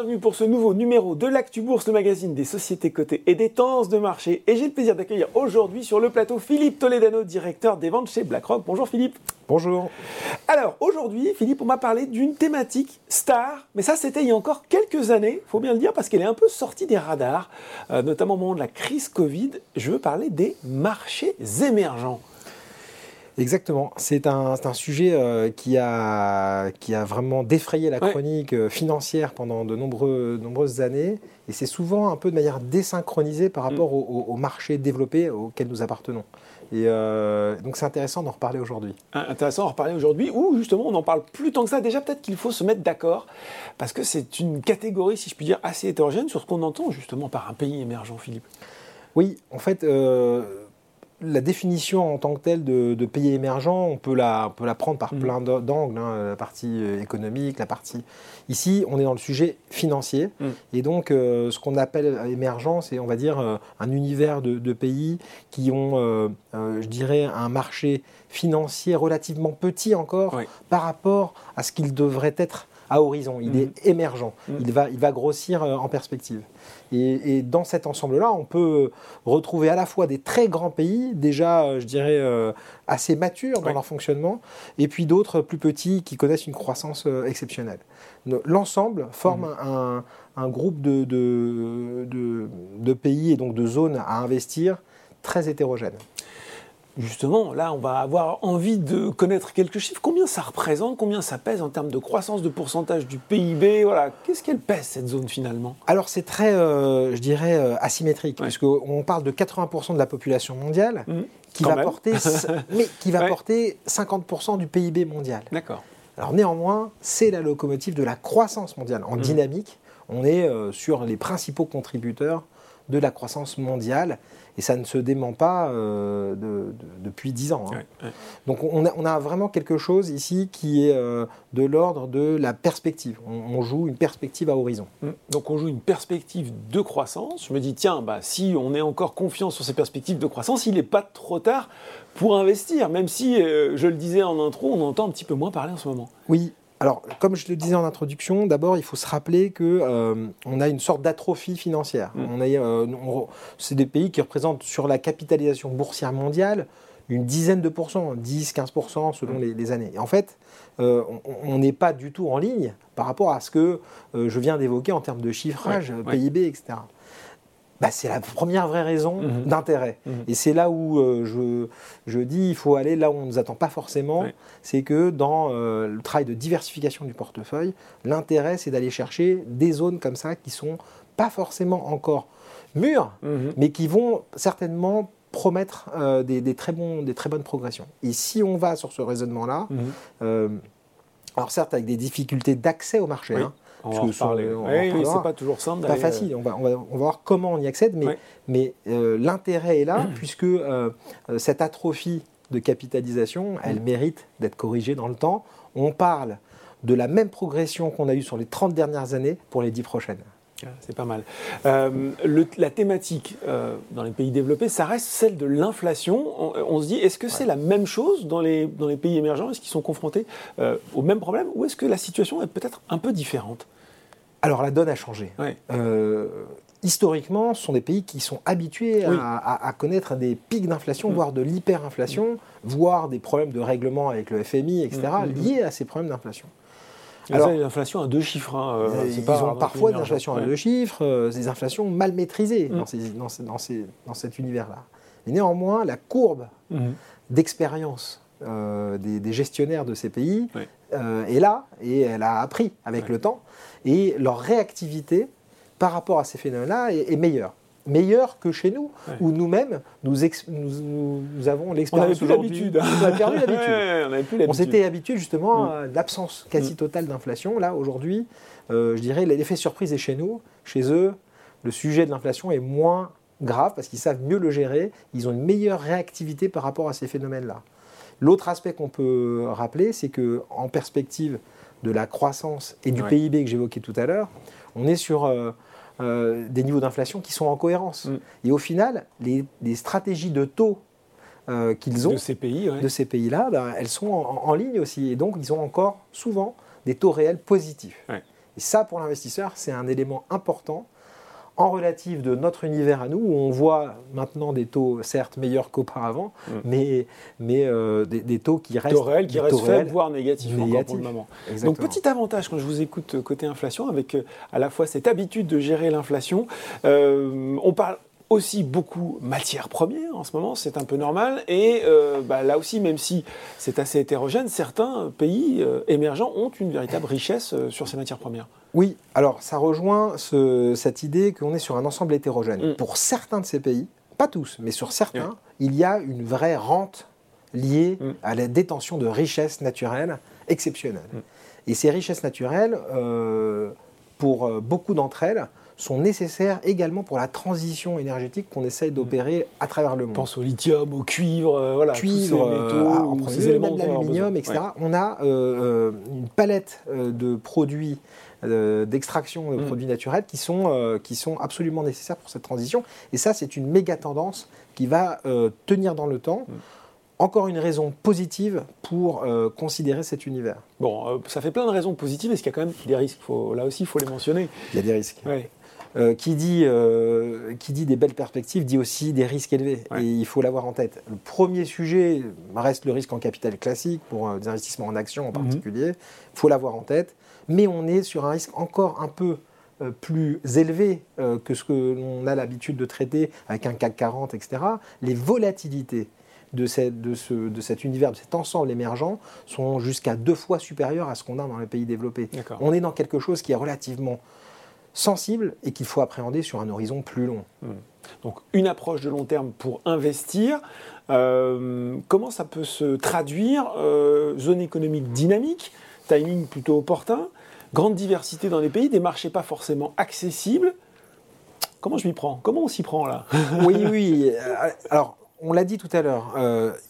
bienvenue pour ce nouveau numéro de l'Actu Bourse, le magazine des sociétés cotées et des tendances de marché. Et j'ai le plaisir d'accueillir aujourd'hui sur le plateau Philippe Toledano, directeur des ventes chez BlackRock. Bonjour Philippe. Bonjour. Alors aujourd'hui, Philippe, on m'a parlé d'une thématique star, mais ça c'était il y a encore quelques années, il faut bien le dire, parce qu'elle est un peu sortie des radars, euh, notamment au moment de la crise Covid. Je veux parler des marchés émergents. Exactement. C'est un, sujet euh, qui, a, qui a vraiment défrayé la chronique euh, financière pendant de nombreuses années. Et c'est souvent un peu de manière désynchronisée par rapport aux au, marchés développés auxquels nous appartenons. Et euh, donc c'est intéressant d'en reparler aujourd'hui. Intéressant d'en reparler aujourd'hui, où justement on n'en parle plus tant que ça. Déjà peut-être qu'il faut se mettre d'accord, parce que c'est une catégorie, si je puis dire, assez hétérogène sur ce qu'on entend justement par un pays émergent, Philippe. Oui, en fait, la définition en tant que telle de, pays émergent, on peut la, peut la prendre par mm. plein d'angles, hein, la partie euh, économique, la partie... Ici, on est dans le sujet financier, mm. et donc euh, ce qu'on appelle émergent, c'est, on va dire, euh, un univers de, pays qui ont, je dirais, un marché financier relativement petit encore par rapport à ce qu'il devrait être à horizon. Il mm. est émergent, il, va, il va grossir en perspective. Et, dans cet ensemble-là, on peut retrouver à la fois des très grands pays, déjà, euh, je dirais, euh, assez matures dans leur fonctionnement, et puis d'autres plus petits qui connaissent une croissance euh, exceptionnelle. L'ensemble forme mmh. un, groupe de, de, pays et donc de zones à investir très hétérogènes justement, là, on va avoir envie de connaître quelques chiffres. Combien ça représente? Combien ça pèse en termes de croissance de pourcentage du PIB Voilà, qu'est-ce qu'elle pèse cette zone finalement? Alors c'est très, euh, je dirais, euh, asymétrique, puisqu'on parle de 80% de la population mondiale mmh. qui, va porter, mais qui va porter 50% du PIB mondial. D'accord. Alors néanmoins, c'est la locomotive de la croissance mondiale en mmh. dynamique. On est euh, sur les principaux contributeurs de la croissance mondiale. Et ça ne se dément pas euh, depuis dix ans. Hein. Donc on a, vraiment quelque chose ici qui est euh, de l'ordre de la perspective. On, joue une perspective à horizon. Mmh. Donc on joue une perspective de croissance. Je me dis, tiens, bah, si on est encore confiant sur ces perspectives de croissance, il n'est pas trop tard pour investir, même si, euh, je le disais en intro, on entend un petit peu moins parler en ce moment. Oui, alors, comme je le disais en introduction, d'abord, il faut se rappeler que euh, on a une sorte d'atrophie financière. Mm. Euh, c'est des pays qui représentent sur la capitalisation boursière mondiale une dizaine de pourcents, 10-15% selon mm. les, années. Et en fait, euh, on n'est pas du tout en ligne par rapport à ce que je viens d'évoquer en termes de chiffrage, PIB, etc bah, c'est la première vraie raison mhm. d'intérêt. Mhm. Et c'est là où euh, je, je, dis il faut aller là où on ne nous attend pas forcément. C'est que dans euh, le travail de diversification du portefeuille, l'intérêt c'est d'aller chercher des zones comme ça qui sont pas forcément encore mûres, mhm. mais qui vont certainement promettre euh, des, des, très bons, des très bonnes progressions. Et si on va sur ce raisonnement-là, alors certes avec des difficultés d'accès au marché, hein, on va en parler. Oui, c'est pas toujours simple. Pas facile. On va, on, va, on va, voir comment on y accède, mais, mais euh, l'intérêt est là, puisque euh, euh, cette atrophie de capitalisation, elle mm. mérite d'être corrigée dans le temps. On parle de la même progression qu'on a eue sur les 30 dernières années pour les 10 prochaines. Ah, c'est pas mal. la thématique dans les pays développés, ça reste celle de l'inflation. On, se dit, est-ce que c'est la même chose dans les, dans les pays émergents? Est-ce qu'ils sont confrontés au même problème? Ou est-ce que la situation est peut-être un peu différente? Alors la donne a changé. Euh, historiquement, ce sont des pays qui sont habitués à, connaître des pics d'inflation, mm. voire de l'hyperinflation, mm. voire des problèmes de règlement avec le FMI, etc., mm, liés à ces problèmes d'inflation. Alors, l'inflation à deux chiffres. Hein, euh, ils ont parfois des inflations à deux chiffres, euh, des inflations mal maîtrisées dans, dans, cet univers-là. Mais néanmoins, la courbe d'expérience des, gestionnaires de ces pays est là et elle a appris avec le temps. Et leur réactivité par rapport à ces phénomènes-là est, meilleure meilleure que chez nous, où nous-mêmes, nous, nous, avons l'expérience. On a perdu l'habitude. on s'était habitué justement mm. à l'absence quasi mm. totale d'inflation. Là, aujourd'hui, euh, je dirais, l'effet surprise est chez nous. Chez eux, le sujet de l'inflation est moins grave parce qu'ils savent mieux le gérer. Ils ont une meilleure réactivité par rapport à ces phénomènes-là. L'autre aspect qu'on peut rappeler, c'est que en perspective de la croissance et du PIB que j'évoquais tout à l'heure, on est sur euh, euh, des niveaux d'inflation qui sont en cohérence. Mm. Et au final, les, stratégies de taux euh, qu'ils ont de ces pays, de ces pays-là, ben, elles sont en, ligne aussi. Et donc, ils ont encore souvent des taux réels positifs. Et ça, pour l'investisseur, c'est un élément important en relatif de notre univers à nous, où on voit maintenant des taux certes meilleurs qu'auparavant, mm. mais, mais euh, des, taux qui restent, taux réels, qui restent faibles, voire négatifs, encore pour le moment. Donc petit avantage quand je vous écoute côté inflation, avec euh, à la fois cette habitude de gérer l'inflation, euh, on parle aussi beaucoup matières premières en ce moment, c'est un peu normal. Et euh, bah, là aussi, même si c'est assez hétérogène, certains pays euh, émergents ont une véritable richesse euh, sur ces matières premières. Oui, alors ça rejoint cette idée qu'on est sur un ensemble hétérogène. Mm. Pour certains de ces pays, pas tous, mais sur certains, il y a une vraie rente liée mm. à la détention de richesses naturelles exceptionnelles. Mm. Et ces richesses naturelles, pour beaucoup d'entre elles, sont nécessaires également pour la transition énergétique qu'on essaye d'opérer à travers le monde. pense au lithium, au cuivre, euh, voilà, cuivre, tous ces métaux, euh, ces éléments l'aluminium, etc. On a euh, une palette de produits d'extraction de, mm. produits naturels qui sont, qui sont absolument nécessaires pour cette transition. Et ça, c'est une méga tendance qui va tenir dans le temps. Mm. encore une raison positive pour considérer cet univers. Bon, ça fait plein de raisons positives. Est-ce qu'il y a quand même des risques? Là aussi, il faut les mentionner. Il y a des risques. Euh, qui, dit, euh, qui dit des belles perspectives dit aussi des risques élevés. Et il faut l'avoir en tête. Le premier sujet reste le risque en capital classique, pour euh, des investissements en actions en mhm. particulier. Il faut l'avoir en tête. Mais on est sur un risque encore un peu plus élevé que ce que l'on a l'habitude de traiter avec un CAC 40, etc. Les volatilités de, cette, de, ce, de, cet univers, de cet ensemble émergent, sont jusqu'à deux fois supérieures à ce qu'on a dans les pays développés. On est dans quelque chose qui est relativement sensible et qu'il faut appréhender sur un horizon plus long. Hmm. Donc une approche de long terme pour investir. Euh, comment ça peut se traduire euh, Zone économique dynamique, timing plutôt opportun, grande diversité dans les pays, des marchés pas forcément accessibles. Comment je m'y prends? Comment on s'y prend là? Oui, oui. Euh, alors, on l'a dit tout à l'heure,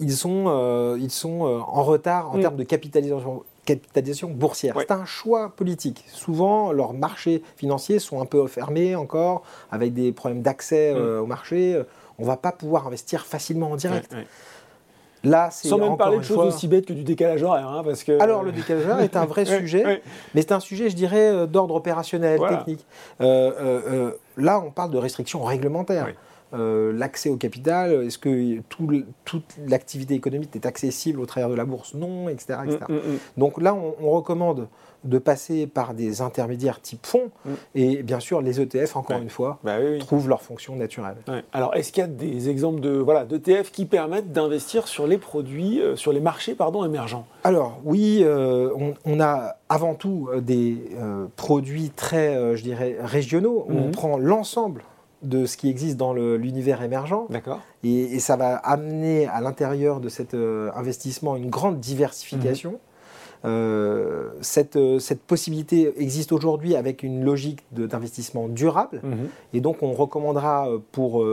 ils sont, ils sont en retard en hmm. termes de capitalisation capitalisation boursière. C'est un choix politique. Souvent, leurs marchés financiers sont un peu fermés encore, avec des problèmes d'accès mm. euh, au marché. On ne va pas pouvoir investir facilement en direct. Là, Sans même parler de choses aussi bêtes que du décalage horaire. Hein, parce que... Alors, le décalage horaire est un vrai sujet, mais c'est un sujet, je dirais, euh, d'ordre opérationnel, technique. Euh, là, on parle de restrictions réglementaires. Euh, l'accès au capital, est-ce que toute l'activité économique est accessible au travers de la bourse? Non, etc. Mm, mm, mm. Donc là, on, recommande de passer par des intermédiaires type fonds, et bien sûr, les ETF, encore une fois, bah trouvent leur fonction naturelle. Alors, est-ce qu'il y a des exemples de voilà, d'ETF qui permettent d'investir sur les produits, euh, sur les marchés pardon, émergents? Alors, oui, euh, on, a avant tout des produits très, je dirais, régionaux, où on prend l'ensemble de ce qui existe dans l'univers émergent. D'accord. Et, ça va amener à l'intérieur de cet euh, investissement une grande diversification. Mhm. Euh, cette, euh, cette, possibilité existe aujourd'hui avec une logique d'investissement durable. Mhm. Et donc, on recommandera pour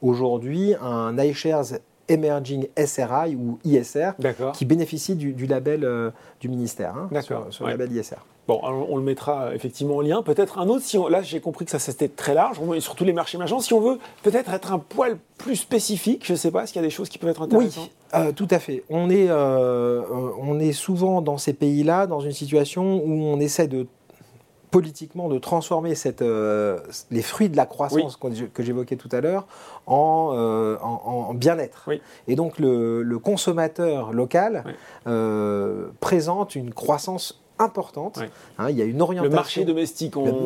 aujourd'hui un iShares Emerging SRI ou ISR qui bénéficie du, label du ministère, hein, sur, le label ISR. Bon, on le mettra effectivement en lien. Peut-être un autre, si là j'ai compris que ça c'était très large, et surtout les marchés émergents. Si on veut peut-être être un poil plus spécifique, je ne sais pas, est-ce qu'il y a des choses qui peuvent être intéressantes? Oui, euh, tout à fait. On est, euh, on est souvent dans ces pays-là dans une situation où on essaie de politiquement de transformer cette, euh, les fruits de la croissance que j'évoquais tout à l'heure en, en, bien-être. Et donc le, consommateur local présente une croissance importante. Hein, il y a une orientation. Le marché domestique, on,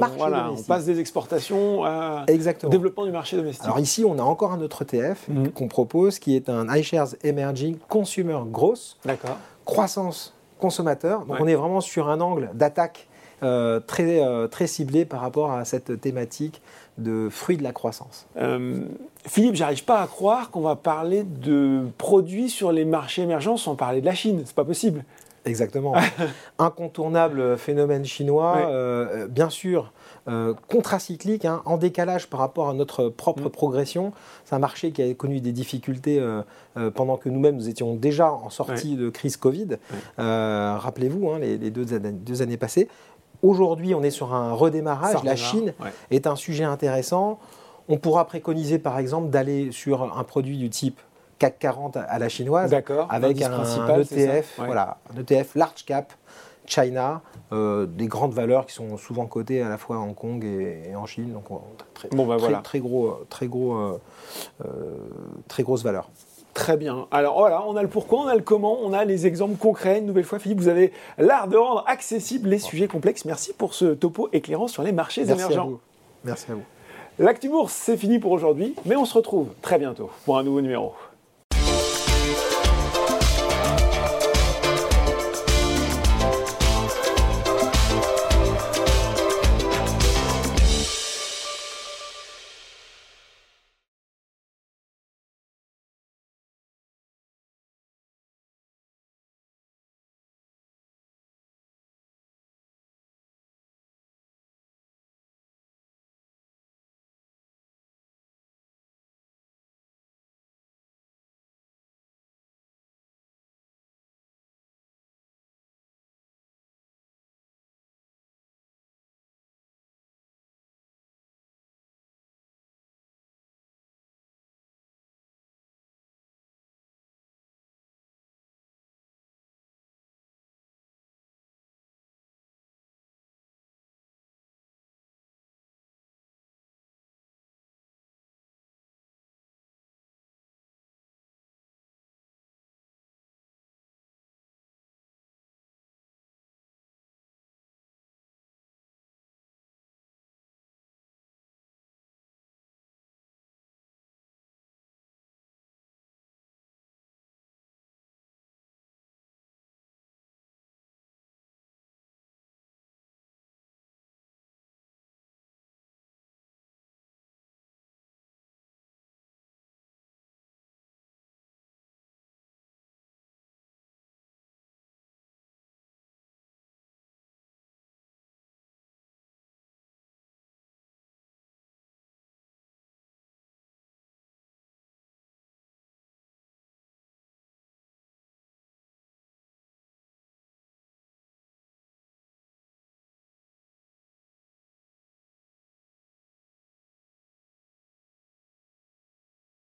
passe des exportations à Exactement. développement du marché domestique. Alors ici, on a encore un autre ETF mhm. qu'on propose qui est un iShares Emerging Consumer Growth. D'accord. Croissance consommateur. Donc on est vraiment sur un angle d'attaque euh, très, euh, très ciblé par rapport à cette thématique de fruits de la croissance. Euh, Philippe, j'arrive pas à croire qu'on va parler de produits sur les marchés émergents sans parler de la Chine. C'est pas possible. Exactement. Incontournable phénomène chinois, euh, bien sûr, euh, contracyclique, hein, en décalage par rapport à notre propre mm. progression. C'est un marché qui a connu des difficultés euh, pendant que nous-mêmes nous étions déjà en sortie de crise Covid. Rappelez-vous, hein, les, deux, deux, années passées. Aujourd'hui, on est sur un redémarrage. La Chine est un sujet intéressant. On pourra préconiser, par exemple, d'aller sur un produit du type CAC 40 à la chinoise, avec un, ETF, voilà, un ETF large cap China, des grandes valeurs qui sont souvent cotées à la fois à Hong Kong et, en Chine. Donc, très, bon, bah, voilà. très, gros, très, gros, très grosse valeur. Très bien. Alors voilà, on a le pourquoi, on a le comment, on a les exemples concrets. Une nouvelle fois, Philippe, vous avez l'art de rendre accessibles les sujets complexes. Merci pour ce topo éclairant sur les marchés émergents. Merci à vous. L'Actu Bourse, c'est fini pour aujourd'hui, mais on se retrouve très bientôt pour un nouveau numéro.